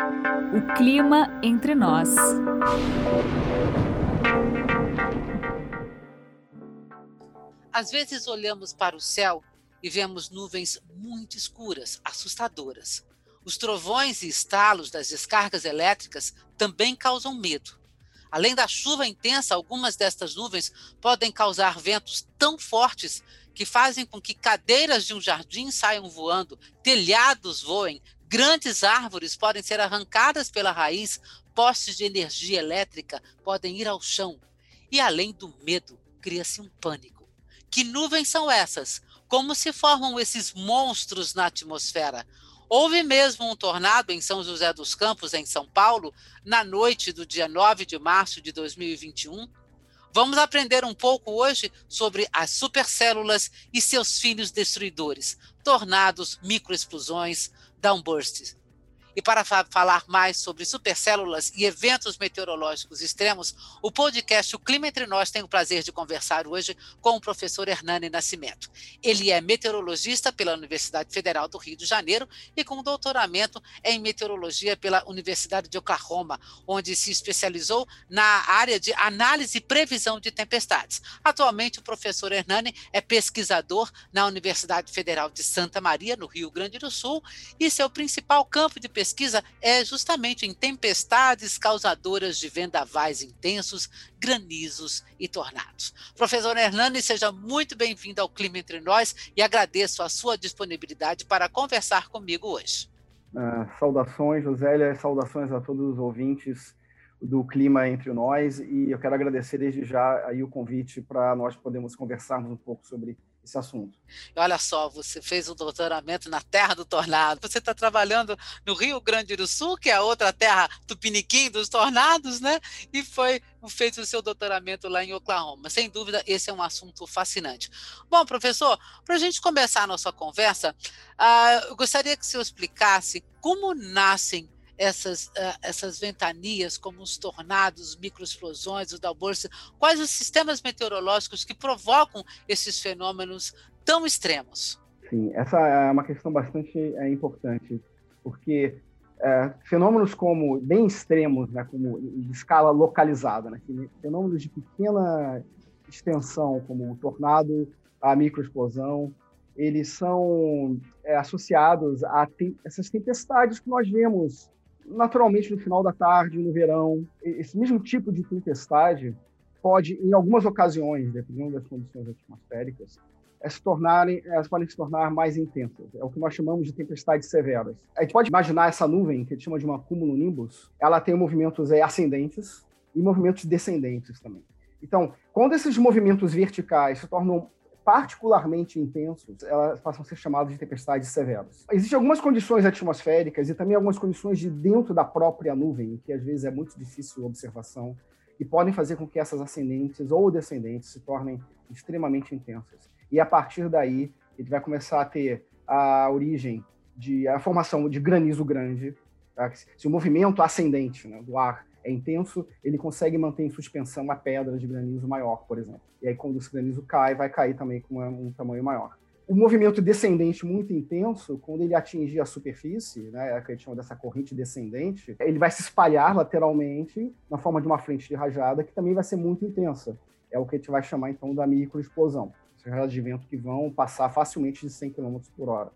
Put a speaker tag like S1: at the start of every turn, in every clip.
S1: O clima entre nós.
S2: Às vezes olhamos para o céu e vemos nuvens muito escuras, assustadoras. Os trovões e estalos das descargas elétricas também causam medo. Além da chuva intensa, algumas destas nuvens podem causar ventos tão fortes que fazem com que cadeiras de um jardim saiam voando, telhados voem, grandes árvores podem ser arrancadas pela raiz, postes de energia elétrica podem ir ao chão. E além do medo, cria-se um pânico. Que nuvens são essas? Como se formam esses monstros na atmosfera? Houve mesmo um tornado em São José dos Campos, em São Paulo, na noite do dia 9 de março de 2021. Vamos aprender um pouco hoje sobre as supercélulas e seus filhos destruidores, tornados, microexplosões, downbursts. E para fa falar mais sobre supercélulas e eventos meteorológicos extremos, o podcast O Clima Entre Nós tem o prazer de conversar hoje com o professor Hernani Nascimento. Ele é meteorologista pela Universidade Federal do Rio de Janeiro e com doutoramento em meteorologia pela Universidade de Oklahoma, onde se especializou na área de análise e previsão de tempestades. Atualmente, o professor Hernani é pesquisador na Universidade Federal de Santa Maria, no Rio Grande do Sul, e seu principal campo de pesquisa é justamente em tempestades causadoras de vendavais intensos, granizos e tornados. Professor Hernani, seja muito bem-vindo ao Clima Entre Nós e agradeço a sua disponibilidade para conversar comigo hoje.
S3: Uh, saudações, Josélia, saudações a todos os ouvintes do Clima Entre Nós e eu quero agradecer desde já aí o convite para nós podermos conversarmos um pouco sobre esse assunto.
S2: Olha só, você fez um doutoramento na Terra do Tornado. Você está trabalhando no Rio Grande do Sul, que é a outra terra tupiniquim dos tornados, né? E foi feito o seu doutoramento lá em Oklahoma. Sem dúvida, esse é um assunto fascinante. Bom, professor, para a gente começar a nossa conversa, uh, eu gostaria que o senhor explicasse como nascem essas, uh, essas ventanias, como os tornados, microexplosões, os downbursts, quais os sistemas meteorológicos que provocam esses fenômenos tão extremos?
S3: Sim, essa é uma questão bastante é, importante, porque é, fenômenos como bem extremos, né, como de escala localizada, né, fenômenos de pequena extensão, como o tornado, a microexplosão, eles são é, associados a te essas tempestades que nós vemos naturalmente no final da tarde, no verão. Esse mesmo tipo de tempestade pode, em algumas ocasiões, dependendo das condições atmosféricas, é se tornarem, elas podem se tornar mais intensas. É o que nós chamamos de tempestades severas. A gente pode imaginar essa nuvem, que a gente chama de uma cumulonimbus, ela tem movimentos é, ascendentes e movimentos descendentes também. Então, quando esses movimentos verticais se tornam particularmente intensos, elas passam a ser chamadas de tempestades severas. Existem algumas condições atmosféricas e também algumas condições de dentro da própria nuvem, que às vezes é muito difícil observação, e podem fazer com que essas ascendentes ou descendentes se tornem extremamente intensas. E a partir daí, ele vai começar a ter a origem de a formação de granizo grande, tá? se o movimento ascendente né, do ar é intenso, ele consegue manter em suspensão uma pedra de granizo maior, por exemplo. E aí, quando esse granizo cai, vai cair também com um tamanho maior. O movimento descendente muito intenso, quando ele atingir a superfície, né, é que a gente chama dessa corrente descendente, ele vai se espalhar lateralmente na forma de uma frente de rajada, que também vai ser muito intensa. É o que a gente vai chamar, então, da microexplosão. São rajadas de vento que vão passar facilmente de 100 km por hora.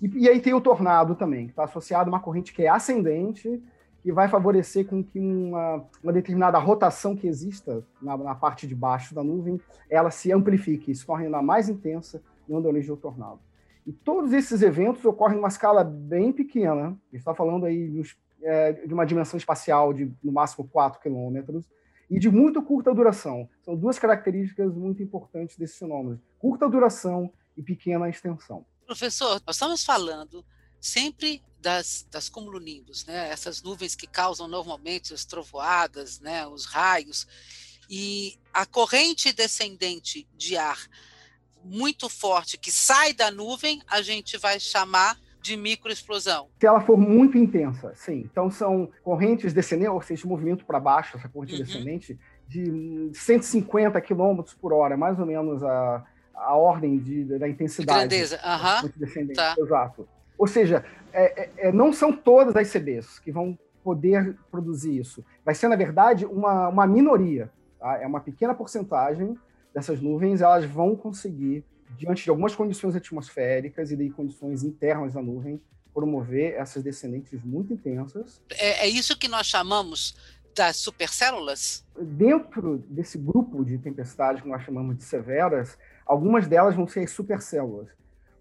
S3: E, e, aí tem o tornado também, que está associado a uma corrente que é ascendente, que vai favorecer com que uma, uma determinada rotação que exista na, na, parte de baixo da nuvem, ela se amplifique, se torne ainda mais intensa, dando origem ao tornado. E todos esses eventos ocorrem numa escala bem pequena, a gente está falando aí de, é, de, uma dimensão espacial de, no máximo, 4 quilômetros, e de muito curta duração. São duas características muito importantes desse fenômeno: curta duração e pequena extensão.
S2: Professor, nós estamos falando sempre das, das cumulonimbus, né? essas nuvens que causam normalmente as trovoadas, né? os raios, e a corrente descendente de ar muito forte que sai da nuvem, a gente vai chamar de microexplosão.
S3: Se ela for muito intensa, sim. Então são correntes descendentes, ou seja, movimento para baixo, essa corrente uhum. descendente, de 150 km por hora, mais ou menos a, a ordem de, da intensidade.
S2: De grandeza. Uhum.
S3: Tá. Exato. Ou seja, é, é, é não são todas as CBs que vão poder produzir isso. Vai ser, na verdade, uma, uma minoria. Tá? É uma pequena porcentagem dessas nuvens, elas vão conseguir, diante de algumas condições atmosféricas e de condições internas da nuvem, promover essas descendentes muito intensas.
S2: É, é isso que nós chamamos das supercélulas?
S3: Dentro desse grupo de tempestades que nós chamamos de severas, algumas delas vão ser as supercélulas.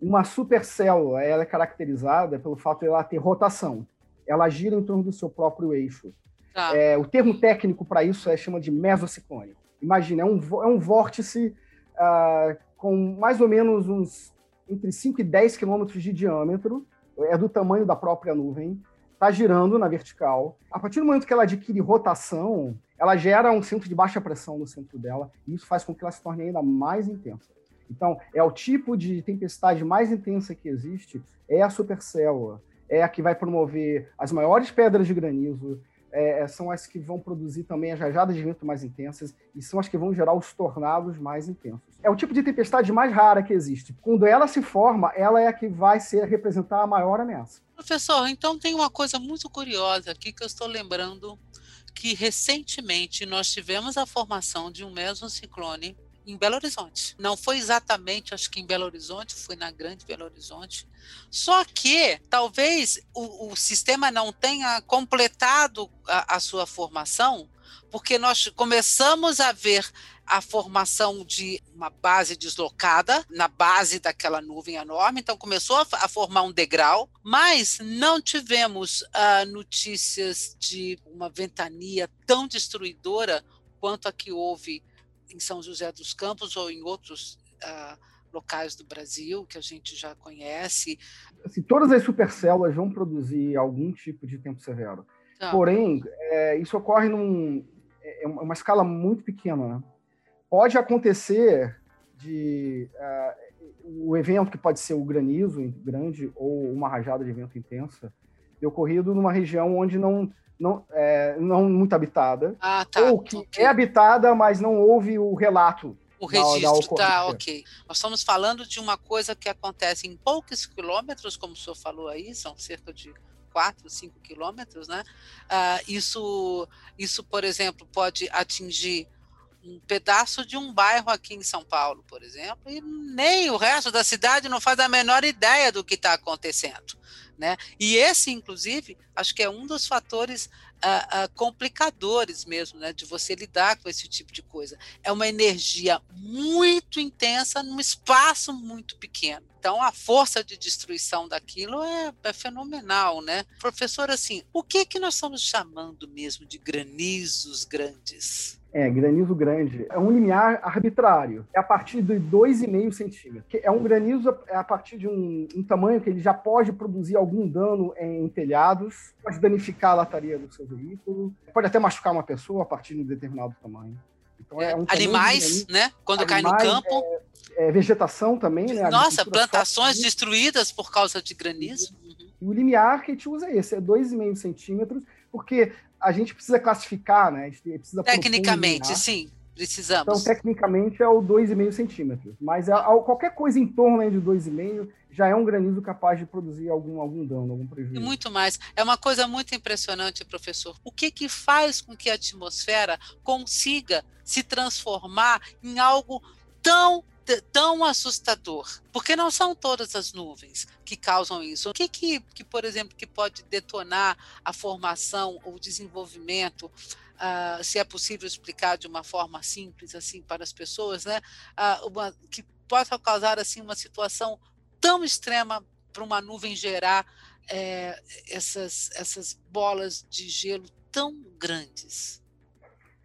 S3: Uma supercélula ela é caracterizada pelo fato de ela ter rotação ela gira em torno do seu próprio eixo. Ah. É, o termo técnico para isso é chama de mesociclone. Imagina, é um, é um vórtice uh, com mais ou menos uns entre 5 e 10 quilômetros de diâmetro, é do tamanho da própria nuvem, está girando na vertical. A partir do momento que ela adquire rotação, ela gera um centro de baixa pressão no centro dela, e isso faz com que ela se torne ainda mais intensa. Então, é o tipo de tempestade mais intensa que existe, é a supercélula é a que vai promover as maiores pedras de granizo, é, é, são as que vão produzir também as rajadas de vento mais intensas e são as que vão gerar os tornados mais intensos. É o tipo de tempestade mais rara que existe. Quando ela se forma, ela é a que vai ser representar a maior ameaça.
S2: Professor, então tem uma coisa muito curiosa aqui que eu estou lembrando que recentemente nós tivemos a formação de um mesociclone em Belo Horizonte. Não foi exatamente, acho que em Belo Horizonte, foi na Grande Belo Horizonte. Só que talvez o, o sistema não tenha completado a, a sua formação, porque nós começamos a ver a formação de uma base deslocada na base daquela nuvem enorme, então começou a, a formar um degrau, mas não tivemos uh, notícias de uma ventania tão destruidora quanto a que houve em São José dos Campos ou em outros uh, locais do Brasil que a gente já conhece.
S3: Assim, todas as supercélulas vão produzir algum tipo de tempo severo. Tá. Porém, é, isso ocorre num, é, é uma escala muito pequena. Né? Pode acontecer de uh, o evento que pode ser o granizo grande ou uma rajada de vento intensa ocorrido numa região onde não não, é, não muito habitada,
S2: ah, tá,
S3: ou que okay. é habitada, mas não houve o relato.
S2: O registro, da, da tá, ok. Nós estamos falando de uma coisa que acontece em poucos quilômetros, como o senhor falou aí, são cerca de 4, 5 quilômetros, né? Uh, isso, isso, por exemplo, pode atingir um pedaço de um bairro aqui em São Paulo, por exemplo, e nem o resto da cidade não faz a menor ideia do que está acontecendo. Né? E esse, inclusive, acho que é um dos fatores uh, uh, complicadores mesmo, né, de você lidar com esse tipo de coisa. É uma energia muito intensa num espaço muito pequeno. Então, a força de destruição daquilo é, é fenomenal, né? Professor, assim, o que que nós estamos chamando mesmo de granizos grandes?
S3: É, granizo grande. É um limiar arbitrário. É a partir de 2,5 centímetros. É um granizo a partir de um, um, tamanho que ele já pode produzir algum dano em telhados, pode danificar a lataria do seu veículo, pode até machucar uma pessoa a partir de um determinado tamanho.
S2: Então, é um Animais, né? Quando Animais, cai no campo.
S3: É, é vegetação também, né?
S2: Nossa, plantações destruídas por causa de granizo.
S3: E o limiar que a gente usa é esse, é 2,5 centímetros, porque a gente precisa classificar, né? Precisa
S2: Tecnicamente, sim, precisamos.
S3: Então, tecnicamente é o 2,5 centímetros. Mas é, qualquer coisa em torno de 2,5 já é um granizo capaz de produzir algum, algum dano, algum prejuízo.
S2: E muito mais. É uma coisa muito impressionante, professor. O que, que faz com que a atmosfera consiga se transformar em algo tão tão assustador, porque não são todas as nuvens que causam isso. O que, que, que por exemplo, que pode detonar a formação ou desenvolvimento, uh, se é possível explicar de uma forma simples assim para as pessoas, né? Uh, uma, que possa causar assim uma situação tão extrema para uma nuvem gerar é, essas, essas bolas de gelo tão grandes.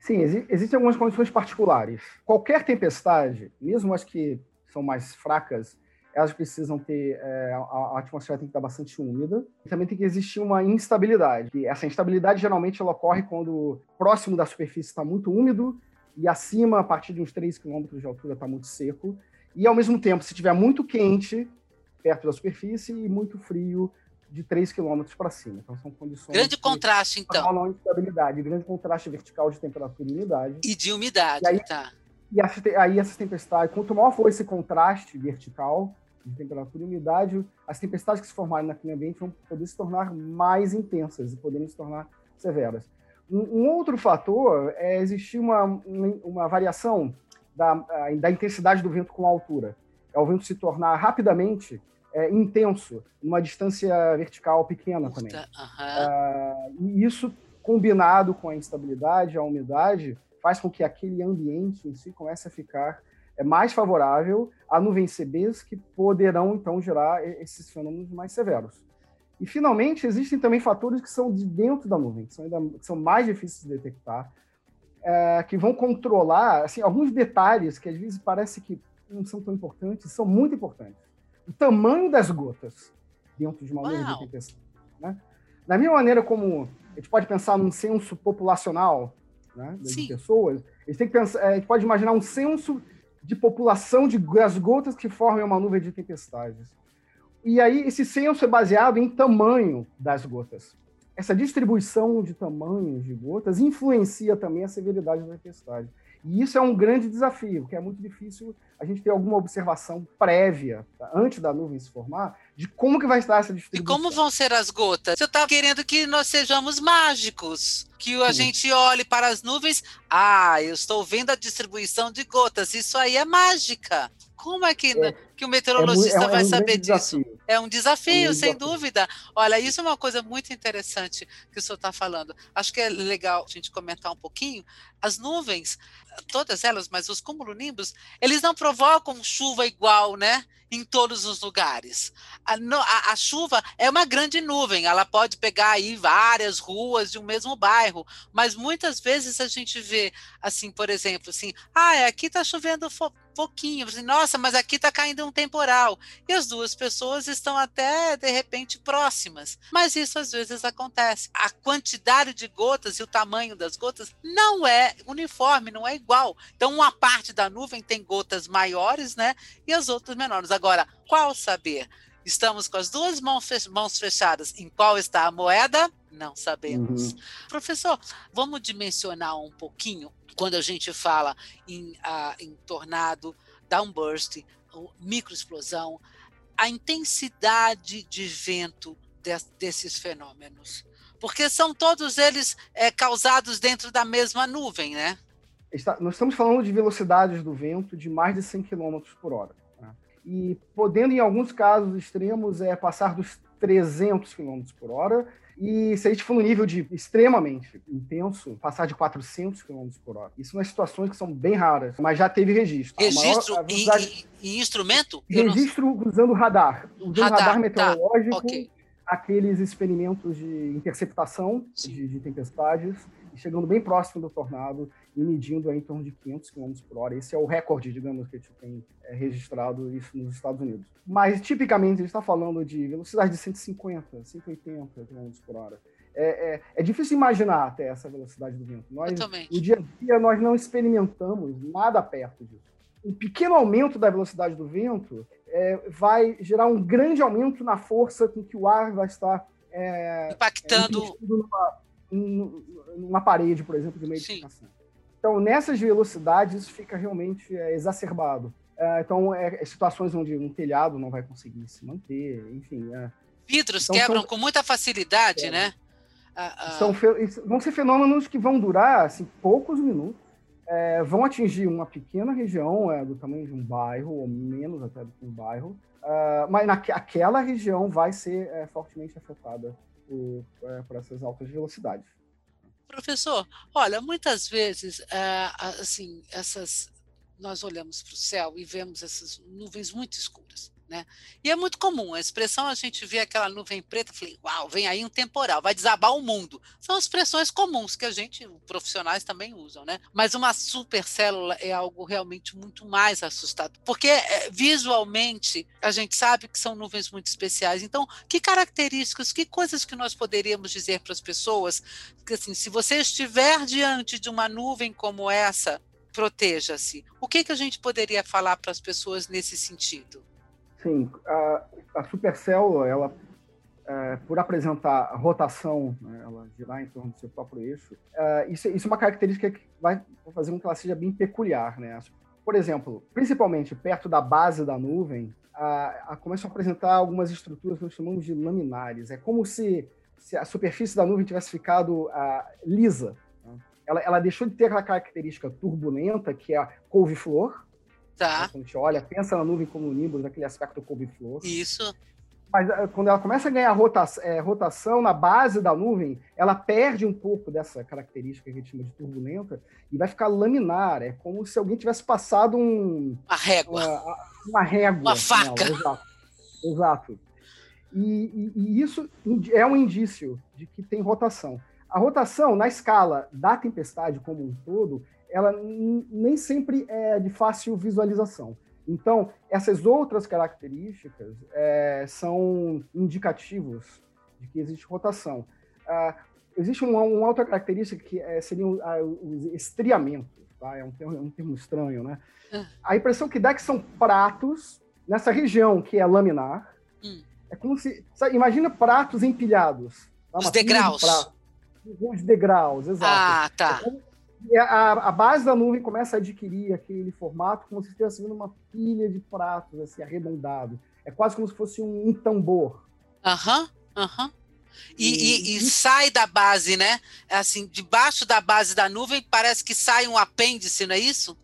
S3: Sim, exi existem algumas condições particulares. Qualquer tempestade, mesmo as que são mais fracas, elas precisam ter é, a, atmosfera tem que estar bastante úmida. E também tem que existir uma instabilidade. E essa instabilidade geralmente ela ocorre quando próximo da superfície está muito úmido e acima, a partir de uns 3 km de altura, está muito seco. E ao mesmo tempo, se estiver muito quente perto da superfície e muito frio de 3 km para cima. Então são condições.
S2: Grande contraste, então.
S3: Uma instabilidade, grande contraste vertical de temperatura e umidade.
S2: E de umidade, e aí,
S3: tá. E aí essas tempestades, quanto maior for esse contraste vertical, de temperatura e umidade, as tempestades que se formarem naquele ambiente vão poder se tornar mais intensas e poderem se tornar severas. Um, um outro fator é existir uma, uma variação da, da intensidade do vento com a altura. É o vento se tornar rapidamente é, intenso, numa distância vertical pequena também. Uh, e isso, combinado com a instabilidade, a umidade, faz com que aquele ambiente em si comece a ficar é, mais favorável a nuvens CBs que poderão, então, gerar esses fenômenos mais severos. E, finalmente, existem também fatores que são de dentro da nuvem, que são, ainda, que são mais difíceis de detectar, é, que vão controlar assim, alguns detalhes que às vezes parece que não são tão importantes, são muito importantes. O tamanho das gotas dentro de uma nuvem de tempestade. Né? Da mesma maneira como a gente pode pensar num censo populacional né, das Sim. pessoas, a gente, tem que pensar, a gente pode imaginar um censo de população de das gotas que formam uma nuvem de tempestades. E aí esse censo é baseado em tamanho das gotas. Essa distribuição de tamanhos de gotas influencia também a severidade da tempestade. E isso é um grande desafio, porque é muito difícil a gente ter alguma observação prévia, tá? antes da nuvem se formar, de como que vai estar essa distribuição.
S2: E como vão ser as gotas? Você está querendo que nós sejamos mágicos, que a Sim. gente olhe para as nuvens, ah, eu estou vendo a distribuição de gotas, isso aí é mágica. Como é que, é, que o meteorologista é, é, vai um saber disso? Desafio. É um desafio, um sem desafio. dúvida. Olha, isso é uma coisa muito interessante que o senhor está falando. Acho que é legal a gente comentar um pouquinho. As nuvens, todas elas, mas os cumulonimbus, eles não provocam chuva igual, né? Em todos os lugares. A, a, a, chuva é uma grande nuvem, ela pode pegar aí várias ruas de um mesmo bairro, mas muitas vezes a gente vê, assim, por exemplo, assim, ah, aqui está chovendo pouquinho, assim, nossa, mas aqui está caindo um temporal. E as duas pessoas estão até, de repente, próximas. Mas isso às vezes acontece. A quantidade de gotas e o tamanho das gotas não é uniforme, não é igual. Então, uma parte da nuvem tem gotas maiores, né? E as outras menores. Agora, qual saber? Estamos com as duas mãos fechadas. Em qual está a moeda? Não sabemos. Uhum. Professor, vamos dimensionar um pouquinho quando a gente fala em, uh, em tornado, downburst, microexplosão, a intensidade de vento de, desses fenômenos. Porque são todos eles é, causados dentro da mesma nuvem, né?
S3: Está, nós estamos falando de velocidades do vento de mais de 100 km por hora. E podendo, em alguns casos extremos, é, passar dos 300 km por hora e se a gente for no nível de extremamente intenso, passar de 400 km por hora. Isso nas situações que são bem raras, mas já teve registro.
S2: Registro maior, velocidade... e, e, instrumento?
S3: Registro usando radar. Usando radar, radar tá. meteorológico, tá. okay. aqueles experimentos de interceptação de, de tempestades chegando bem próximo do tornado e medindo em torno de 500 km por hora. Esse é o recorde, digamos, que a gente tem é, registrado isso nos Estados Unidos. Mas, tipicamente, a gente está falando de velocidade de 150, 180 km por hora. É, é, é, difícil imaginar até essa velocidade do vento. Nós, no dia a dia, nós não experimentamos nada perto disso. Um pequeno aumento da velocidade do vento é, vai gerar um grande aumento na força com que o ar vai estar
S2: é, impactando
S3: é, numa, parede, por exemplo, de uma edificação. Então, nessas velocidades, isso fica realmente é, exacerbado. É, então, é, é, situações onde um telhado não vai conseguir se manter, enfim. É.
S2: Vidros então, quebram são, com muita facilidade, né?
S3: São, vão ser fenômenos que vão durar assim, poucos minutos, é, vão atingir uma pequena região é, do tamanho de um bairro, ou menos até do que um bairro, uh, mas naquela região vai ser fortemente afetada é, por essas altas velocidades.
S2: Professor, olha, muitas vezes, é, assim, essas, nós olhamos para o céu e vemos essas nuvens muito escuras. Né? E é muito comum, a expressão a gente vê aquela nuvem preta, falei, uau, vem aí um temporal, vai desabar o mundo. São expressões comuns que a gente, profissionais também usam, né? Mas uma supercélula é algo realmente muito mais assustador, porque é, visualmente a gente sabe que são nuvens muito especiais. Então, que características, que coisas que nós poderíamos dizer para as pessoas, que assim, se você estiver diante de uma nuvem como essa, proteja-se. O que, que a gente poderia falar para as pessoas nesse sentido?
S3: Sim, a, a ela, é, por apresentar rotação, né, ela girar em torno do seu próprio eixo, é, isso, isso, é uma característica que vai fazer com que ela seja bem peculiar. Né? por exemplo, principalmente perto da base da nuvem, a, a, começam a apresentar algumas estruturas que nós chamamos de laminares. É como se, se a superfície da nuvem tivesse ficado a, lisa. Né? Ela, ela, deixou de ter aquela característica turbulenta, que é a couve-flor.
S2: Tá.
S3: Quando a gente olha, pensa na nuvem como Nimbus, aquele aspecto couve-flor.
S2: Isso.
S3: Mas eh, quando ela começa a ganhar rotação, é, rotação, na base da nuvem, ela perde um pouco dessa característica que a gente chama de turbulenta e vai ficar laminar. É como se alguém tivesse passado um.
S2: Uma régua.
S3: Uma, uma régua.
S2: Uma faca.
S3: Nela. Exato. Exato. E, e, e, isso é um indício de que tem rotação. A rotação, na escala da tempestade como um todo, ela nem sempre é de fácil visualização. Então, essas outras características é, são indicativos de que existe rotação. Ah, existe uma, uma, outra característica que é, seria os estriamentos. Tá? É, um termo, é um termo estranho, né? Ah. A impressão que dá é que são pratos nessa região que é laminar. Hum. É como se... Sabe, imagina pratos empilhados.
S2: Tá? Os degraus.
S3: Os degraus, exato.
S2: Ah, tá. É como,
S3: a, a, base da nuvem começa a adquirir aquele formato como se estivesse vendo uma pilha de pratos assim arredondado. É quase como se fosse um, um tambor.
S2: Aham, uhum, aham. Uhum. E, e, e, sai da base, né? É assim, debaixo da base da nuvem parece que sai um apêndice, não é isso?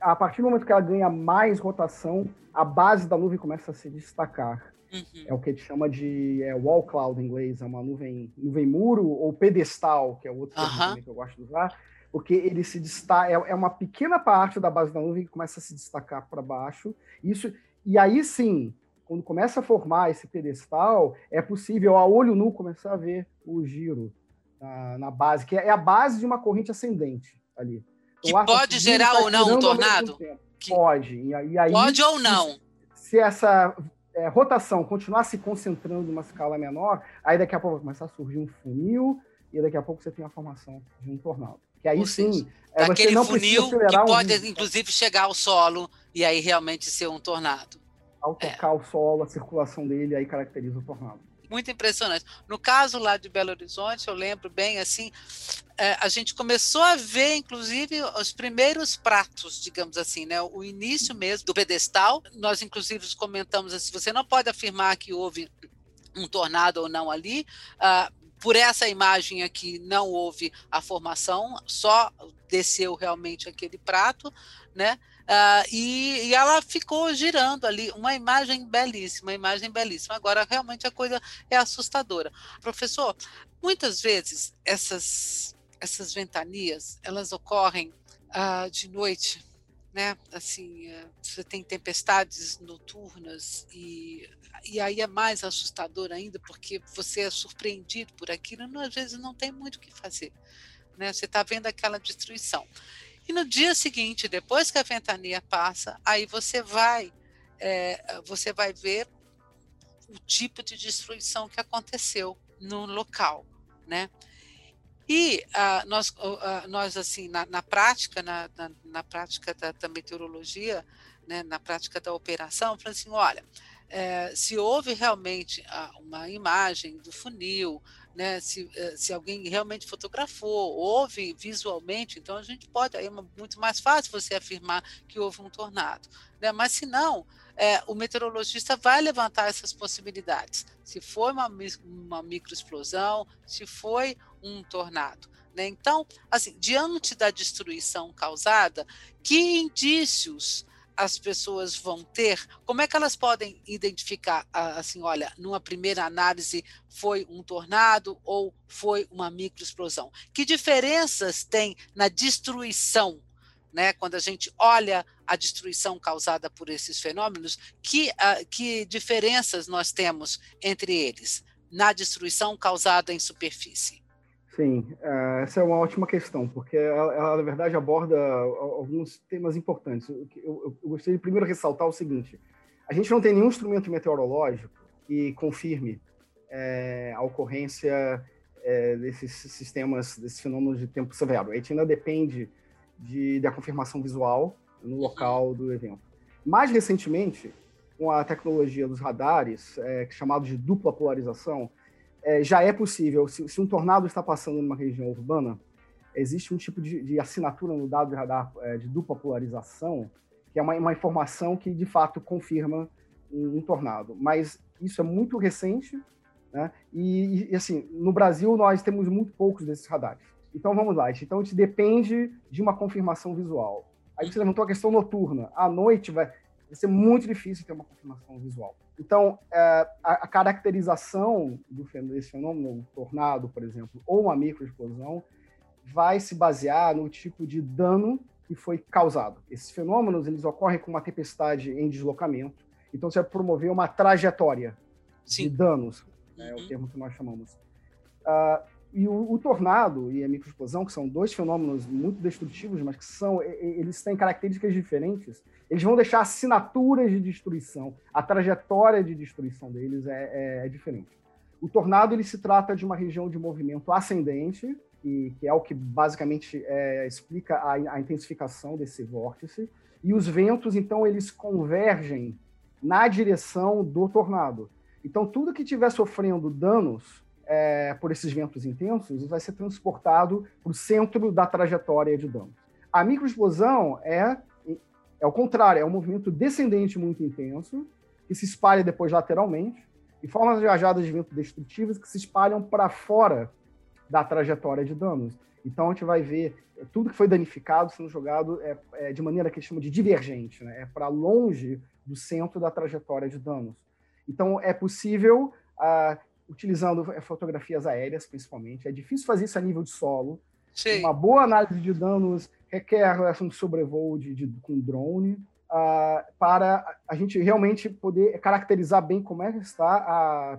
S3: A partir do momento que ela ganha mais rotação, a base da nuvem começa a se destacar. Uhum. É o que a gente chama de é, wall cloud em inglês, é uma nuvem, nuvem muro ou pedestal, que é outro termo que eu gosto de usar porque ele se destaca, é, é uma pequena parte da base da nuvem que começa a se destacar para baixo. Isso, e aí sim, quando começa a formar esse pedestal, é possível a olho nu começar a ver o giro na, na base, que é a base de uma corrente ascendente ali.
S2: Que então, pode gerar tá ou não um tornado?
S3: Que... Pode. E aí,
S2: pode ou não?
S3: Se, se essa é, rotação continuar se concentrando numa escala menor, aí daqui a pouco vai começar a surgir um funil, e daqui a pouco você tem a formação de um tornado. Que aí sim,
S2: é, você não funil que pode, um... inclusive, chegar ao solo e aí realmente ser um tornado.
S3: Ao tocar é. o solo, a circulação dele aí caracteriza o tornado.
S2: Muito impressionante. No caso lá de Belo Horizonte, eu lembro bem assim, é, a gente começou a ver, inclusive, os primeiros pratos, digamos assim, né? O início mesmo do pedestal. Nós, inclusive, comentamos assim: você não pode afirmar que houve um tornado ou não ali, uh, por essa imagem aqui não houve a formação, só desceu realmente aquele prato, né? Uh, e, e, ela ficou girando ali, uma imagem belíssima, uma imagem belíssima. Agora, realmente a coisa é assustadora. Professor, muitas vezes essas, essas ventanias, elas ocorrem uh, de noite, né? Assim, uh, você tem tempestades noturnas e e aí é mais assustador ainda, porque você é surpreendido por aquilo, não, às vezes não tem muito o que fazer. Né? Você está vendo aquela destruição. E no dia seguinte, depois que a ventania passa, aí você vai, é, você vai ver o tipo de destruição que aconteceu no local, né? E uh, nós, uh, nós assim, na, na prática, na, na, na, prática da, da meteorologia, né, na prática da operação, falando assim, olha, é, se houve realmente ah, uma imagem do funil, né, se, eh, se alguém realmente fotografou, houve visualmente, então a gente pode, aí é muito mais fácil você afirmar que houve um tornado. Né? Mas se não, é, o meteorologista vai levantar essas possibilidades. Se foi uma, uma microexplosão, se foi um tornado. Né? Então, assim, diante da destruição causada, que indícios as pessoas vão ter, como é que elas podem identificar, assim, olha, numa primeira análise foi um tornado ou foi uma microexplosão? Que diferenças tem na destruição, né? Quando a gente olha a destruição causada por esses fenômenos, que, uh, que diferenças nós temos entre eles na destruição causada em superfície?
S3: Sim, é, essa é uma ótima questão, porque ela, ela na verdade, aborda alguns temas importantes. Eu, eu, eu, gostaria de primeiro ressaltar o seguinte: a gente não tem nenhum instrumento meteorológico que confirme é, a ocorrência é, desses sistemas, desses fenômenos de tempo severo. A gente ainda depende de, da confirmação visual no local do evento. Mais recentemente, com a tecnologia dos radares, é, chamado de dupla polarização, é, já é possível, se, se, um tornado está passando numa região urbana, existe um tipo de, de assinatura no dado de radar é, de dupla polarização que é uma, uma informação que de fato confirma um, um tornado. Mas isso é muito recente, né? E, e, assim, no Brasil nós temos muito poucos desses radares. Então vamos lá, então a gente depende de uma confirmação visual. Aí você levantou a questão noturna. À noite vai, vai ser muito difícil ter uma confirmação visual. Então, é, a, a, caracterização do, desse fenômeno, tornado, por exemplo, ou uma microexplosão, vai se basear no tipo de dano que foi causado. Esses fenômenos eles ocorrem com uma tempestade em deslocamento. Então, você vai promover uma trajetória Sim. de danos, né, é o uhum. termo que nós chamamos. Uh, e o, o, tornado e a microexplosão, que são dois fenômenos muito destrutivos, mas que são eles têm características diferentes, eles vão deixar assinaturas de destruição. A trajetória de destruição deles é, é, é diferente. O tornado ele se trata de uma região de movimento ascendente, que, que é o que basicamente é, explica a, a intensificação desse vórtice. E os ventos, então, eles convergem na direção do tornado. Então, tudo que estiver sofrendo danos é, por esses ventos intensos vai ser transportado para o centro da trajetória de danos. A microexplosão é, é o contrário, é um movimento descendente muito intenso, que se espalha depois lateralmente, e forma as rajadas de vento destrutivas que se espalham para fora da trajetória de danos. Então a gente vai ver tudo que foi danificado sendo jogado é, é de maneira que chama de divergente, né? é para longe do centro da trajetória de danos. Então é possível ah, utilizando fotografias aéreas, principalmente. É difícil fazer isso a nível de solo. Sim. Uma boa análise de danos requer um sobrevoo de, de com drone uh, para a gente realmente poder caracterizar bem como é que está a,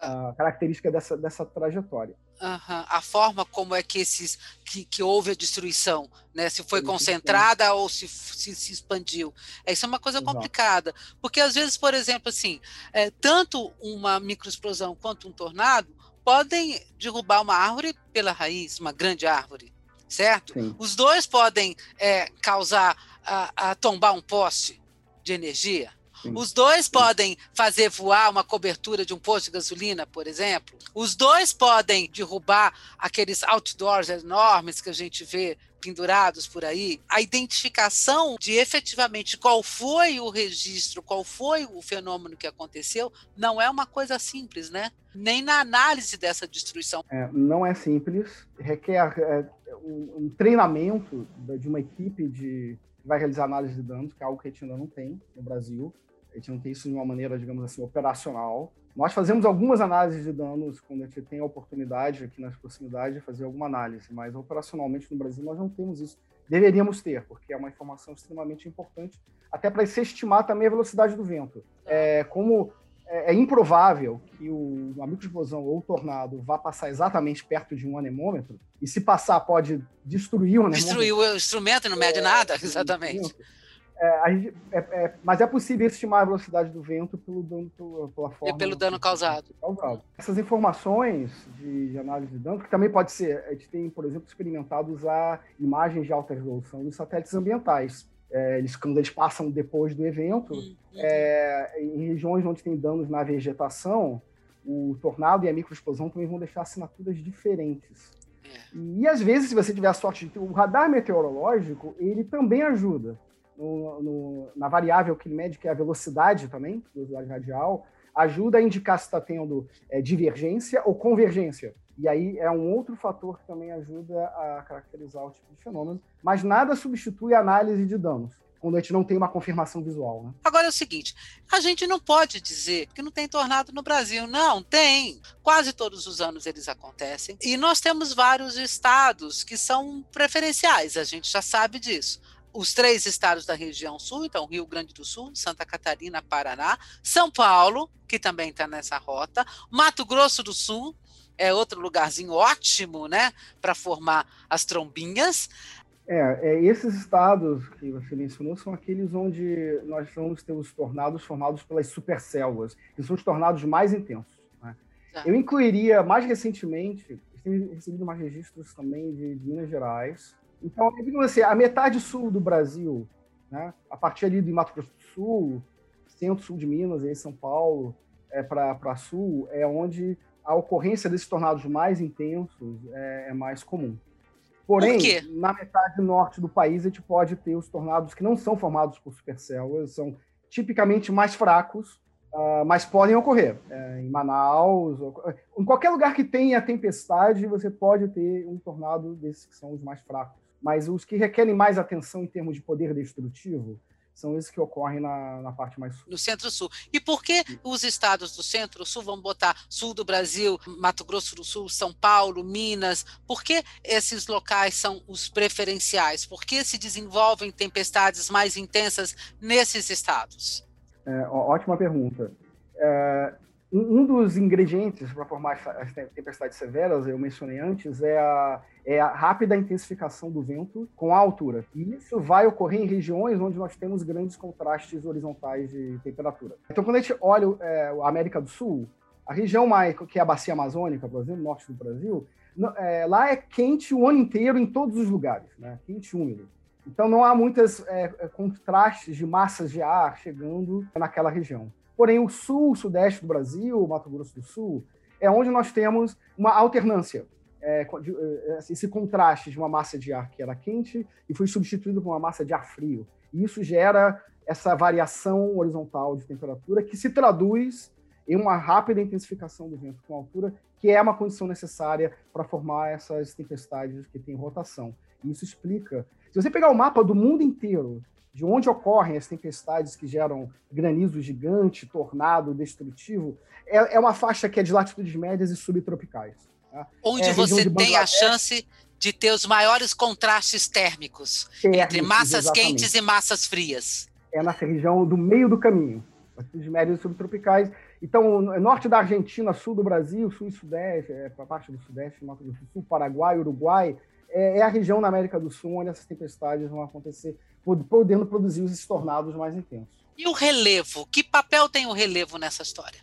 S3: a característica dessa, dessa trajetória.
S2: Uhum. A forma como é que esses que, que houve a destruição, né? Se foi concentrada ou se, se, se expandiu. Isso é uma coisa Exato. complicada, porque às vezes, por exemplo, assim, é, tanto uma microexplosão quanto um tornado podem derrubar uma árvore pela raiz, uma grande árvore, certo? Sim. Os dois podem é, causar a, a tombar um poste de energia. Os dois podem fazer voar uma cobertura de um posto de gasolina, por exemplo. Os dois podem derrubar aqueles outdoors enormes que a gente vê pendurados por aí. A identificação de efetivamente qual foi o registro, qual foi o fenômeno que aconteceu, não é uma coisa simples, né? Nem na análise dessa destruição.
S3: É, não é simples, requer é, um, um treinamento de uma equipe de que vai realizar análise de danos, que é algo que a gente ainda não tem no Brasil. A gente não tem isso de uma maneira, digamos assim, operacional. Nós fazemos algumas análises de danos quando a gente tem a oportunidade aqui nas proximidades de fazer alguma análise, mas operacionalmente no Brasil nós não temos isso. Deveríamos ter, porque é uma informação extremamente importante, até para se estimar também a velocidade do vento. É, como é, é improvável que o, uma microexplosão ou o tornado vá passar exatamente perto de um anemômetro, e se passar pode destruir o anemômetro.
S2: Destruir o instrumento não mede é, nada, exatamente.
S3: É, gente, é, é, mas é possível estimar a velocidade do vento pelo dano, pela forma.
S2: E pelo dano causado. causado.
S3: Essas informações de, de, análise de dano, que também pode ser, a gente tem, por exemplo, experimentado usar imagens de alta resolução dos satélites ambientais. É, eles, quando eles passam depois do evento, uhum. É, em regiões onde tem danos na vegetação, o tornado e a microexplosão também vão deixar assinaturas diferentes. E às vezes, se você tiver a sorte o radar meteorológico, ele também ajuda no, no, na variável que ele mede, que é a velocidade também, velocidade radial, ajuda a indicar se está tendo é, divergência ou convergência. E aí é um outro fator que também ajuda a caracterizar o tipo de fenômeno, mas nada substitui a análise de danos quando a gente não tem uma confirmação visual. Né?
S2: Agora é o seguinte: a gente não pode dizer que não tem tornado no Brasil. Não, tem. Quase todos os anos eles acontecem. E nós temos vários estados que são preferenciais, a gente já sabe disso os três estados da região sul, então Rio Grande do Sul, Santa Catarina, Paraná, São Paulo, que também está nessa rota, Mato Grosso do Sul, é outro lugarzinho ótimo, né, para formar as trombinhas.
S3: É, é, esses estados que você mencionou são aqueles onde nós vamos ter os tornados formados pelas supercélulas, que são os tornados mais intensos. Né? Eu incluiria, mais recentemente, tenho recebido mais registros também de, de Minas Gerais, então, assim, a metade sul do Brasil, né, a partir ali do Mato Grosso do Sul, centro-sul de Minas, aí São Paulo, é, para sul, é onde a ocorrência desses tornados mais intensos é, é mais comum. Porém, na metade norte do país, a gente pode ter os tornados que não são formados por supercélulas, são tipicamente mais fracos, uh, mas podem ocorrer. É, em Manaus, ou, em qualquer lugar que tenha tempestade, você pode ter um tornado desses que são os mais fracos. Mas os que requerem mais atenção em termos de poder destrutivo, são esses que ocorrem na, na parte mais sul.
S2: No centro-sul. E por que os estados do centro-sul, vamos botar sul do Brasil, Mato Grosso do Sul, São Paulo, Minas, por que esses locais são os preferenciais? Por que se desenvolvem tempestades mais intensas nesses estados?
S3: É, ótima pergunta. É, um dos ingredientes para formar as tempestades severas, eu mencionei antes, é a, é a rápida intensificação do vento com a altura. E isso vai ocorrer em regiões onde nós temos grandes contrastes horizontais de temperatura. Então, quando a gente olha é, a América do Sul, a região mais, que é a bacia amazônica, por exemplo, norte do Brasil, é, lá é quente o ano inteiro em todos os lugares, né? quente e úmido. Então, não há muitos é, é, contrastes de massas de ar chegando naquela região. Porém, o sul, sudeste do Brasil, Mato Grosso do Sul, é onde nós temos uma alternância. É, de, é, esse contraste de uma massa de ar que era quente e foi substituído por uma massa de ar frio. E isso gera essa variação horizontal de temperatura que se traduz em uma rápida intensificação do vento com altura, que é uma condição necessária para formar essas tempestades que têm rotação. E isso explica. Se você pegar o mapa do mundo inteiro de onde ocorrem as tempestades que geram granizo gigante, tornado destrutivo, é, é uma faixa que é de latitudes médias e subtropicais.
S2: Tá? Onde é você tem a chance de ter os maiores contrastes térmicos, térmicos entre massas exatamente. quentes e massas frias.
S3: É nessa região do meio do caminho, latitudes médias e subtropicais. Então, norte da Argentina, sul do Brasil, sul e sudeste, é, a parte do sudeste, norte do sul, Paraguai, Uruguai, é, é a região na América do Sul onde essas tempestades vão acontecer podendo produzir os tornados mais intensos.
S2: E o relevo? Que papel tem o relevo nessa história?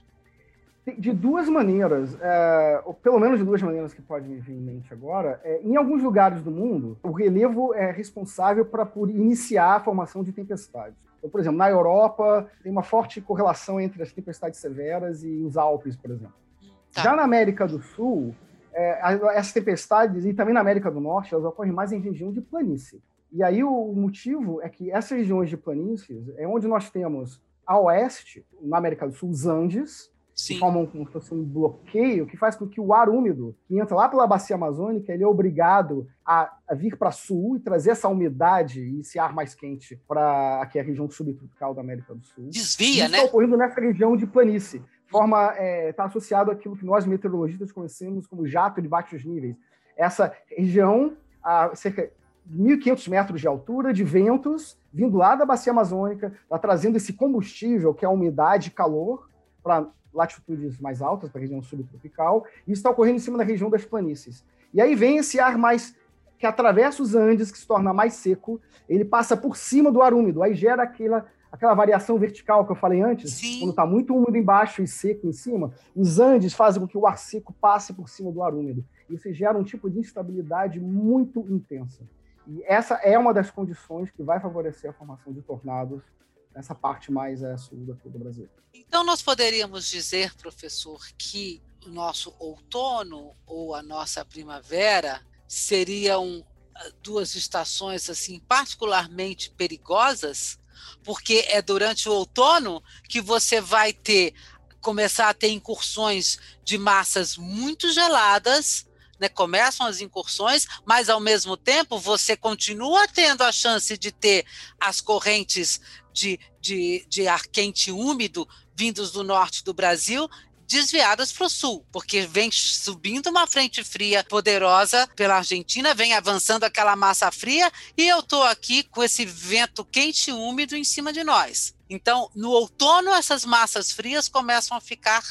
S3: De duas maneiras, é, ou pelo menos de duas maneiras que podem me vir em mente agora. É, em alguns lugares do mundo, o relevo é responsável para por iniciar a formação de tempestades. Então, por exemplo, na Europa tem uma forte correlação entre as tempestades severas e os Alpes, por exemplo. Tá. Já na América do Sul, é, essas tempestades, e também na América do Norte, elas ocorrem mais em região de planície. E aí o motivo é que essas regiões de planícies é onde nós temos a oeste, na América do Sul, os Andes, Sim. que formam como se fosse um bloqueio que faz com que o ar úmido que entra lá pela bacia amazônica ele é obrigado a, a vir para sul e trazer essa umidade e esse ar mais quente para aqui a região subtropical da América do Sul.
S2: Desvia, Isso
S3: né? Está ocorrendo nessa região de planície. Forma está é, tá associado àquilo que nós meteorologistas conhecemos como jato de baixos níveis. Essa região a cerca 1.500 metros de altura, de ventos, vindo lá da bacia amazônica, tá trazendo esse combustível, que é a umidade e calor, para latitudes mais altas, para a região subtropical, e isso está ocorrendo em cima da região das planícies. E aí vem esse ar mais que atravessa os Andes, que se torna mais seco, ele passa por cima do ar úmido, aí gera aquela, aquela variação vertical que eu falei antes, Sim. quando está muito úmido embaixo e seco em cima, os Andes fazem com que o ar seco passe por cima do ar úmido. Isso gera um tipo de instabilidade muito intensa. E essa é uma das condições que vai favorecer a formação de tornados nessa parte mais é, sul do Brasil.
S2: Então, nós poderíamos dizer, professor, que o nosso outono ou a nossa primavera seriam ah, duas estações assim particularmente perigosas, porque é durante o outono que você vai ter começar a ter incursões de massas muito geladas né, começam as incursões, mas ao mesmo tempo você continua tendo a chance de ter as correntes de, de, de ar quente úmido vindos do norte do Brasil desviadas para o sul, porque vem subindo uma frente fria poderosa pela Argentina, vem avançando aquela massa fria e eu estou aqui com esse vento quente e úmido em cima de nós. Então, no outono, essas massas frias começam a ficar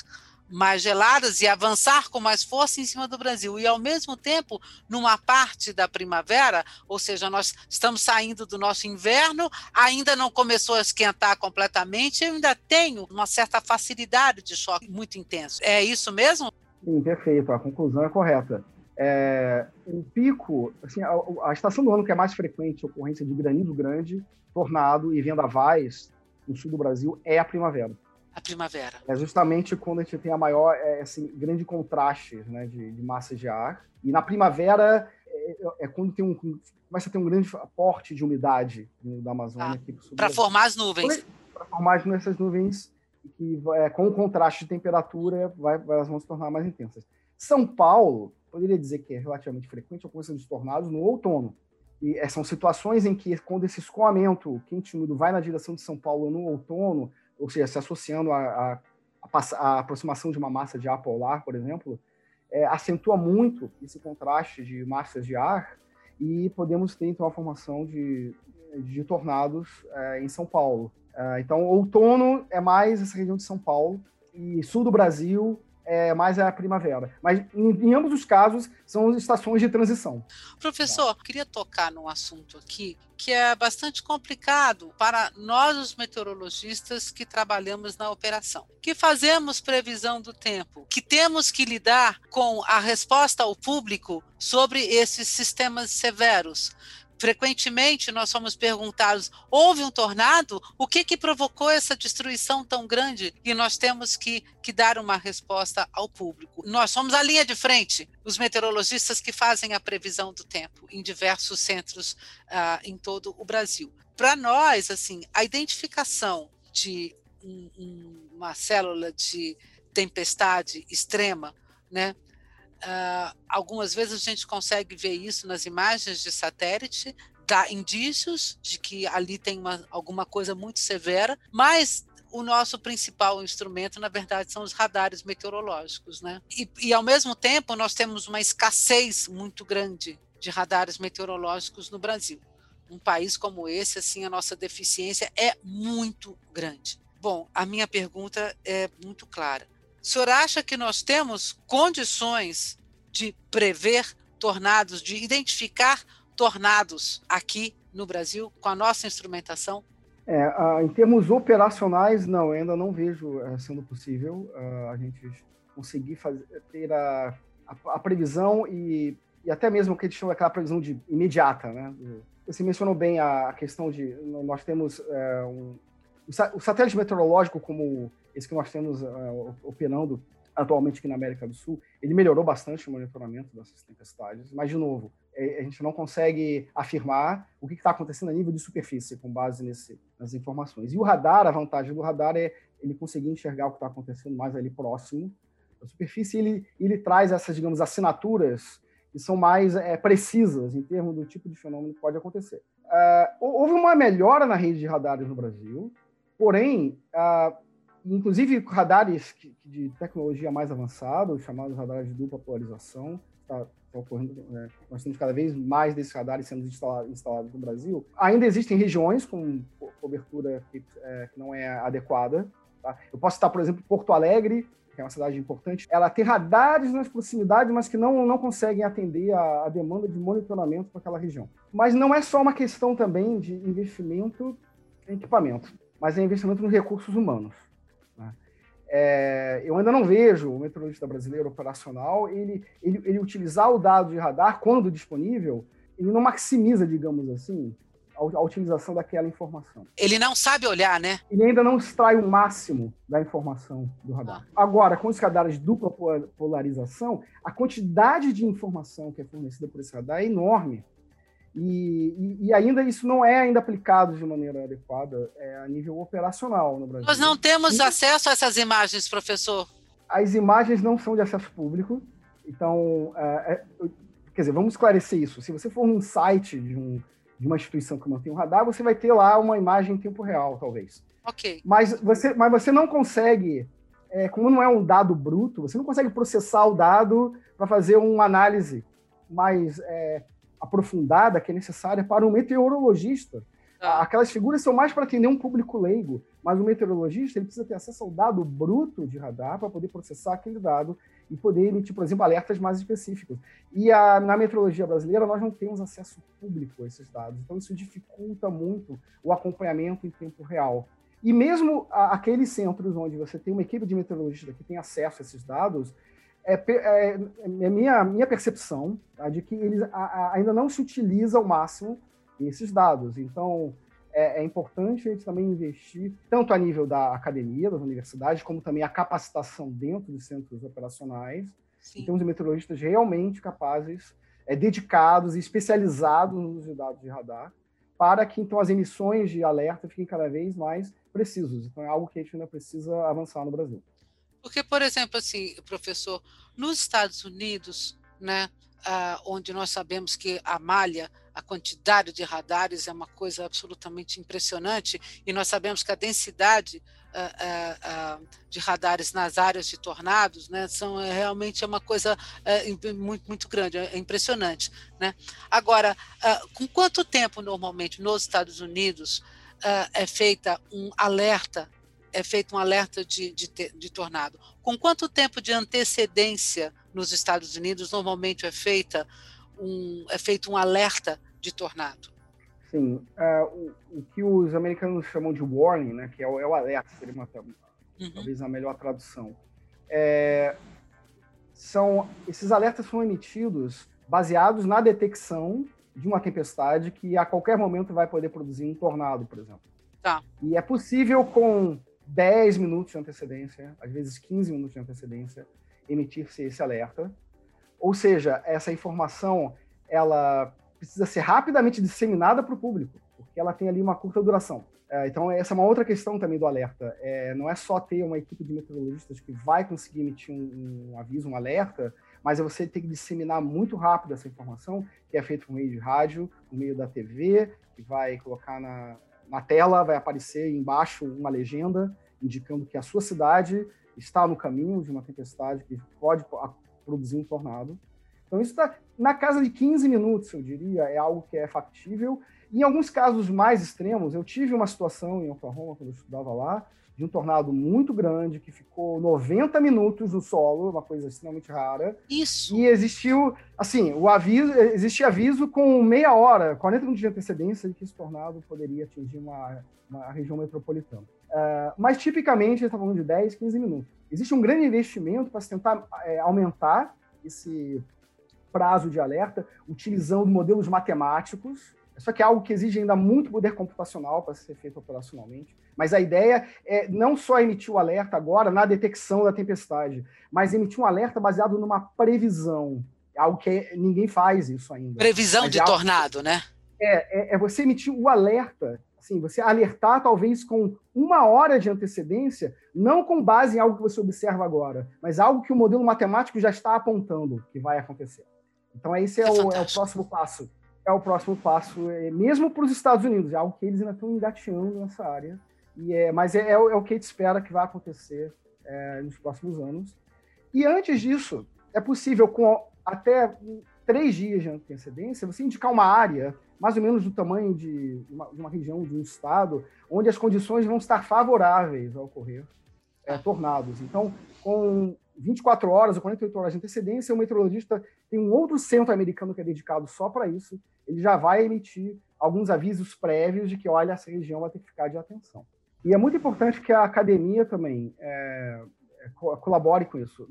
S2: mais geladas e avançar com mais força em cima do Brasil. E, ao mesmo tempo, numa parte da primavera, ou seja, nós estamos saindo do nosso inverno, ainda não começou a esquentar completamente, eu ainda tenho uma certa facilidade de choque muito intenso. É isso mesmo?
S3: Sim, perfeito. A conclusão é correta. É, o pico, assim, a, a, estação do ano que é mais frequente ocorrência de granizo grande, tornado e vendavais no sul do Brasil é a primavera
S2: a primavera.
S3: É justamente quando a gente tem a maior, é, assim, grande contraste né, de, de massas de ar. E na primavera, é, é quando tem um, começa a ter um grande aporte de umidade da Amazônia.
S2: Ah, para formar as nuvens.
S3: Para formar essas nuvens que é, com o contraste de temperatura vai, elas vão se tornar mais intensas. São Paulo, poderia dizer que é relativamente frequente a ocorrência de tornados no outono. E é, são situações em que, quando esse escoamento quente úmido vai na direção de São Paulo no outono, ou seja, se associando à aproximação de uma massa de ar polar, por exemplo, é, acentua muito esse contraste de massas de ar e podemos ter, então, a formação de, de tornados é, em São Paulo. É, então, outono é mais essa região de São Paulo e sul do Brasil é, mais a primavera. Mas em, em, ambos os casos são estações de transição.
S2: Professor, queria tocar num assunto aqui que é bastante complicado para nós, os meteorologistas que trabalhamos na operação, que fazemos previsão do tempo, que temos que lidar com a resposta ao público sobre esses sistemas severos frequentemente nós somos perguntados: houve um tornado? O que, que provocou essa destruição tão grande? E nós temos que, que dar uma resposta ao público. Nós somos a linha de frente, os meteorologistas que fazem a previsão do tempo em diversos centros uh, em todo o Brasil. Para nós, assim, a identificação de um, um, uma célula de tempestade extrema, né? Uh, algumas vezes a gente consegue ver isso nas imagens de satélite, dá indícios de que ali tem uma, alguma coisa muito severa, mas o nosso principal instrumento, na verdade, são os radares meteorológicos, né? E, e ao mesmo tempo nós temos uma escassez muito grande de radares meteorológicos no Brasil. Um país como esse, assim, a nossa deficiência é muito grande. Bom, a minha pergunta é muito clara. O senhor acha que nós temos condições de prever tornados, de identificar tornados aqui no Brasil com a nossa instrumentação?
S3: É, em termos operacionais, não, ainda não vejo uh, sendo possível a gente conseguir fazer, ter a, a, a previsão e, e, até mesmo o que a gente chama daquela previsão de imediata. Né? Você mencionou bem a, questão de nós temos é, um, o satélite meteorológico como esse que nós temos uh, operando atualmente aqui na América do Sul, ele melhorou bastante o monitoramento dessas tempestades, mas, de novo, é, a gente não consegue afirmar o que está acontecendo a nível de superfície com base nesse, nas informações. E o radar, a vantagem do radar é ele conseguir enxergar o que está acontecendo mais ali próximo da superfície, ele, ele traz essas, digamos, assinaturas que são mais é, precisas em termos do tipo de fenômeno que pode acontecer. Uh, houve uma melhora na rede de radares no Brasil, porém, uh, inclusive radares de tecnologia mais avançada, os chamados radares de dupla polarização, está tá ocorrendo, né? nós temos cada vez mais desses radares sendo instalados, instalados no Brasil. Ainda existem regiões com cobertura que, é, que não é adequada. Tá? Eu posso citar, por exemplo, Porto Alegre, que é uma cidade importante, ela tem radares nas proximidades, mas que não, não conseguem atender a, a demanda de monitoramento para aquela região. Mas não é só uma questão também de investimento em equipamento, mas é investimento nos recursos humanos. É, eu ainda não vejo o meteorologista brasileiro operacional ele, ele, ele utilizar o dado de radar quando disponível, ele não maximiza, digamos assim, a, a, utilização daquela informação.
S2: Ele não sabe olhar, né?
S3: Ele ainda não extrai o máximo da informação do radar. Ah. Agora, com os radares de dupla polarização, a quantidade de informação que é fornecida por esse radar é enorme. E, e, e, ainda isso não é ainda aplicado de maneira adequada é, a nível operacional no Brasil.
S2: Nós não temos e, acesso a essas imagens, professor.
S3: As imagens não são de acesso público, então, é, é, quer dizer, vamos esclarecer isso. Se você for num site de, um, de uma instituição que mantém um radar, você vai ter lá uma imagem em tempo real, talvez.
S2: Ok.
S3: Mas você, mas você não consegue, é, como não é um dado bruto, você não consegue processar o dado para fazer uma análise mais é, aprofundada que é necessária para um meteorologista. Ah. Aquelas figuras são mais para atender um público leigo, mas o meteorologista ele precisa ter acesso ao dado bruto de radar para poder processar aquele dado e poder emitir, por exemplo, alertas mais específicos. E a, na meteorologia brasileira, nós não temos acesso público a esses dados, então isso dificulta muito o acompanhamento em tempo real. E mesmo a, aqueles centros onde você tem uma equipe de meteorologistas que tem acesso a esses dados, é, é, é minha, minha percepção tá, de que eles a, a, ainda não se utiliza ao máximo esses dados. Então, é, é, importante a gente também investir, tanto a nível da academia, das universidades, como também a capacitação dentro dos centros operacionais. Sim. E temos meteorologistas realmente capazes é, dedicados e especializados no uso de dados de radar, para que então as emissões de alerta fiquem cada vez mais precisos. Então é algo que a gente ainda precisa avançar no Brasil.
S2: Porque, por exemplo, assim, professor, nos Estados Unidos, né, ah, onde nós sabemos que a malha, a quantidade de radares é uma coisa absolutamente impressionante, e nós sabemos que a densidade ah, ah, ah de radares nas áreas de tornados, né, são é, realmente é uma coisa é, muito, muito grande, é impressionante, né? Agora, ah, com quanto tempo normalmente nos Estados Unidos ah, é feita um alerta, é feito um alerta de, de, de tornado? Com quanto tempo de antecedência nos Estados Unidos normalmente é feita um, é feito um alerta de tornado.
S3: Sim, uh, o, o, que os americanos chamam de warning, né, que é o, é o alerta, seria uma, uhum. talvez a melhor tradução. É, são esses alertas são emitidos baseados na detecção de uma tempestade que a qualquer momento vai poder produzir um tornado, por exemplo.
S2: Tá.
S3: E é possível com 10 minutos de antecedência, às vezes 15 minutos de antecedência, emitir-se esse alerta. Ou seja, essa informação ela precisa ser rapidamente disseminada para o público, porque ela tem ali uma curta duração. É, então, essa é uma outra questão também do alerta. É, não é só ter uma equipe de meteorologistas que vai conseguir emitir um, um aviso, um alerta, mas é você ter que disseminar muito rápido essa informação, que é feito por meio de rádio, por meio da TV, que vai colocar na, na tela, vai aparecer embaixo uma legenda indicando que a sua cidade está no caminho de uma tempestade que pode produzir um tornado. Então, isso está na casa de 15 minutos, eu diria, é algo que é factível. Em alguns casos mais extremos, eu tive uma situação em Oklahoma, quando eu estudava lá, de um tornado muito grande que ficou 90 minutos no solo, uma coisa extremamente rara.
S2: Isso.
S3: E existiu, assim, o aviso, existia aviso com meia hora, 40 minutos de antecedência de que esse tornado poderia atingir uma, uma região metropolitana. Uh, mas tipicamente ele está falando de 10, 15 minutos. Existe um grande investimento para se tentar é, aumentar esse prazo de alerta, utilizando modelos matemáticos. Só que é algo que exige ainda muito poder computacional para ser feito operacionalmente. Mas a ideia é não só emitir o alerta agora na detecção da tempestade, mas emitir um alerta baseado numa previsão. É algo que ninguém faz isso ainda.
S2: Previsão mas de é tornado, né?
S3: É, é, é você emitir o alerta assim, você alertar talvez com uma hora de antecedência, não com base em algo que você observa agora, mas algo que o modelo matemático já está apontando que vai acontecer. Então, esse é, é o, é o, próximo passo. É o próximo passo, é, mesmo para os Estados Unidos, é algo que eles ainda estão engateando nessa área. E é, mas é, é, o, é o que a gente espera que vai acontecer é, nos próximos anos. E antes disso, é possível, com até três dias de antecedência, você indicar uma área mais ou menos do tamanho de uma, de uma região, de um estado, onde as condições vão estar favoráveis a ocorrer é, tornados. Então, com 24 horas ou 48 horas de antecedência, o meteorologista tem um outro centro americano que é dedicado só para isso, ele já vai emitir alguns avisos prévios de que, olha, essa região vai ter que ficar de atenção. E é muito importante que a academia também é, é colabore com isso.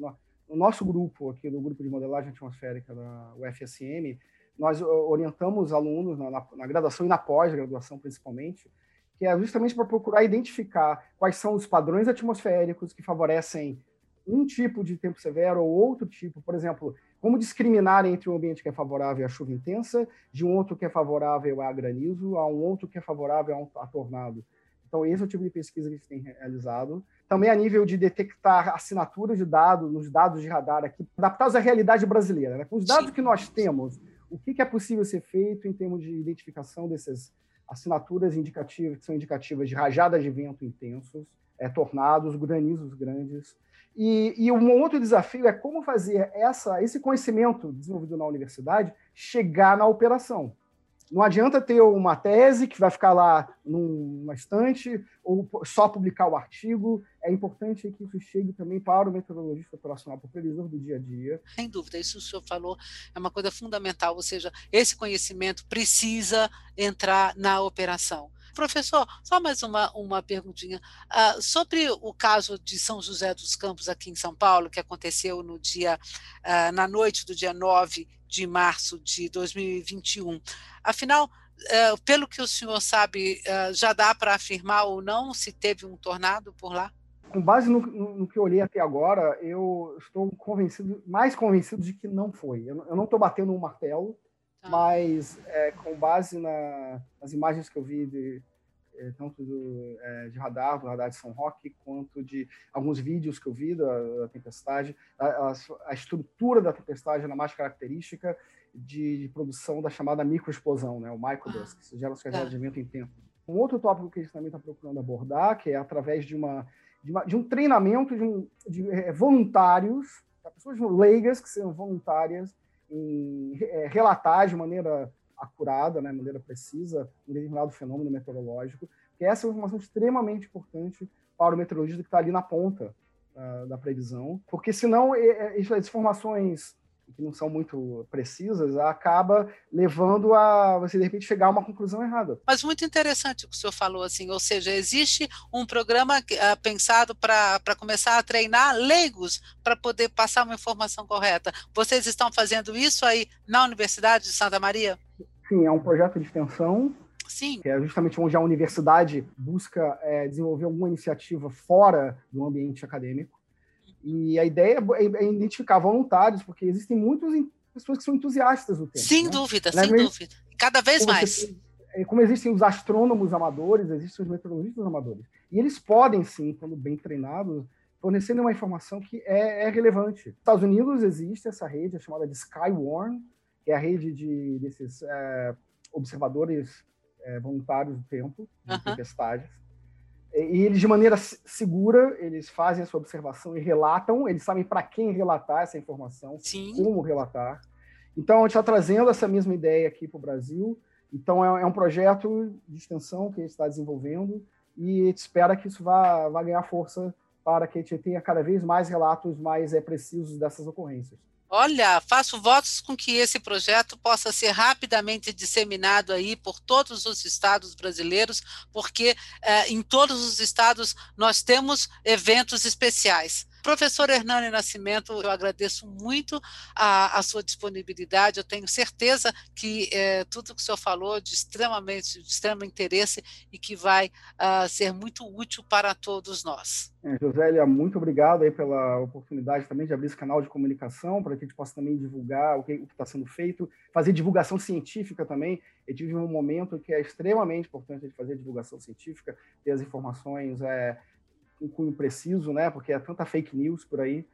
S3: No nosso grupo, aqui do Grupo de Modelagem Atmosférica da UFSM, nós orientamos alunos na, na, na graduação e na pós-graduação, principalmente, que é justamente para procurar identificar quais são os padrões atmosféricos que favorecem um tipo de tempo severo ou outro tipo. Por exemplo, como discriminar entre um ambiente que é favorável à chuva intensa, de um outro que é favorável a granizo, a um outro que é favorável a, a tornado. Então, esse é o tipo de pesquisa que a gente tem realizado. Também a nível de detectar assinaturas de dados, nos dados de radar aqui, adaptados à realidade brasileira. Né? Com os dados Sim. que nós temos, o que, é possível ser feito em termos de identificação dessas assinaturas indicativas, que são indicativas de rajadas de vento intensos, é, tornados, granizos grandes. E, e, um outro desafio é como fazer essa, esse conhecimento desenvolvido na universidade chegar na operação. Não adianta ter uma tese que vai ficar lá numa estante ou só publicar o artigo. É importante que isso chegue também para o meteorologista operacional, para o previsor do dia a dia.
S2: Sem dúvida, isso o senhor falou é uma coisa fundamental, ou seja, esse conhecimento precisa entrar na operação. Professor, só mais uma, uma perguntinha. Uh, sobre o caso de São José dos Campos, aqui em São Paulo, que aconteceu no dia, uh, na noite do dia 9 de março de 2021. Afinal, uh, pelo que o senhor sabe, já dá para afirmar ou não se teve um tornado por lá?
S3: com base no, no, que eu olhei até agora, eu estou convencido, mais convencido de que não foi. Eu, não estou batendo um martelo, ah. mas é, com base na, nas imagens que eu vi de, é, tanto do, é, de radar, do radar de São Roque, quanto de alguns vídeos que eu vi da, da tempestade. A, a, a, estrutura da tempestade é mais característica de, de, produção da chamada microexplosão, né, o microdust, que gera os tá. de vento em tempo. Um outro tópico que a gente também está procurando abordar, que é através de, uma, de, uma, de um treinamento de, um, de é, voluntários, tá, pessoas leigas que sejam voluntárias em é, relatar de maneira acurada, né, de maneira precisa, um determinado fenômeno meteorológico, que essa é uma informação extremamente importante para o meteorologista que está ali na ponta uh, da previsão, porque senão as informações que não são muito precisas, acaba levando a você, de repente, chegar a uma conclusão errada.
S2: Mas muito interessante o que o senhor falou, assim, ou seja, existe um programa uh, pensado para começar a treinar leigos para poder passar uma informação correta. Vocês estão fazendo isso aí na Universidade de Santa Maria?
S3: Sim, é um projeto de extensão.
S2: Sim.
S3: Que é justamente onde a universidade busca é, desenvolver alguma iniciativa fora do ambiente acadêmico. E a ideia é, é identificar voluntários, porque existem muitas pessoas que são entusiastas do tema.
S2: Sem né? dúvida, sem dúvida. Cada vez mais.
S3: É, como existem os astrônomos amadores, existem os meteorologistas amadores. E eles podem, sim, quando bem treinados, fornecer uma informação que é, é relevante. Nos Estados Unidos existe essa rede chamada de Skywarn, que é a rede de, desses é, observadores é, voluntários do tempo, de tempestades. E eles, de maneira segura, eles fazem a sua observação e relatam, eles sabem para quem relatar essa informação,
S2: Sim.
S3: como relatar. Então, a gente está trazendo essa mesma ideia aqui para o Brasil. Então, é, é, um projeto de extensão que a gente está desenvolvendo e a gente espera que isso vá, vá ganhar força para que a gente tenha cada vez mais relatos mais é, precisos dessas ocorrências.
S2: Olha, faço votos com que esse projeto possa ser rapidamente disseminado aí por todos os estados brasileiros, porque eh, em todos os estados nós temos eventos especiais. Professor Hernani Nascimento, eu agradeço muito a, a sua disponibilidade. Eu tenho certeza que é, tudo que o senhor falou de extremamente de extremo interesse e que vai uh, ser muito útil para todos nós.
S3: É, Josélia, muito obrigado aí pela oportunidade também de abrir esse canal de comunicação para que a gente possa também divulgar o que está sendo feito, fazer divulgação científica também. Eu tive um momento que é extremamente importante gente fazer divulgação científica, ter as informações é, um cunho preciso, né? Porque é tanta fake news por aí.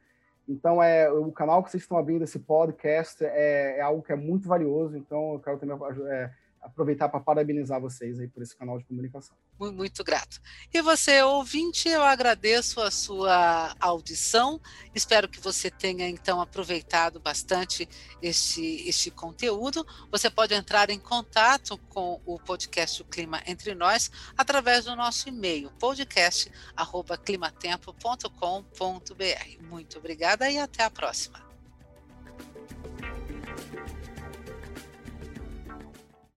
S3: Então, é o canal que vocês estão abrindo esse podcast é, é algo que é muito valioso. Então, eu quero também é, aproveitar para parabenizar vocês aí por esse canal de comunicação.
S2: Muito, grato. E você, ouvinte, eu agradeço a sua audição. Espero que você tenha, então, aproveitado bastante este, este conteúdo. Você pode entrar em contato com o podcast O Clima Entre Nós através do nosso e-mail, podcast.climatempo.com.br. Muito obrigada e até a próxima.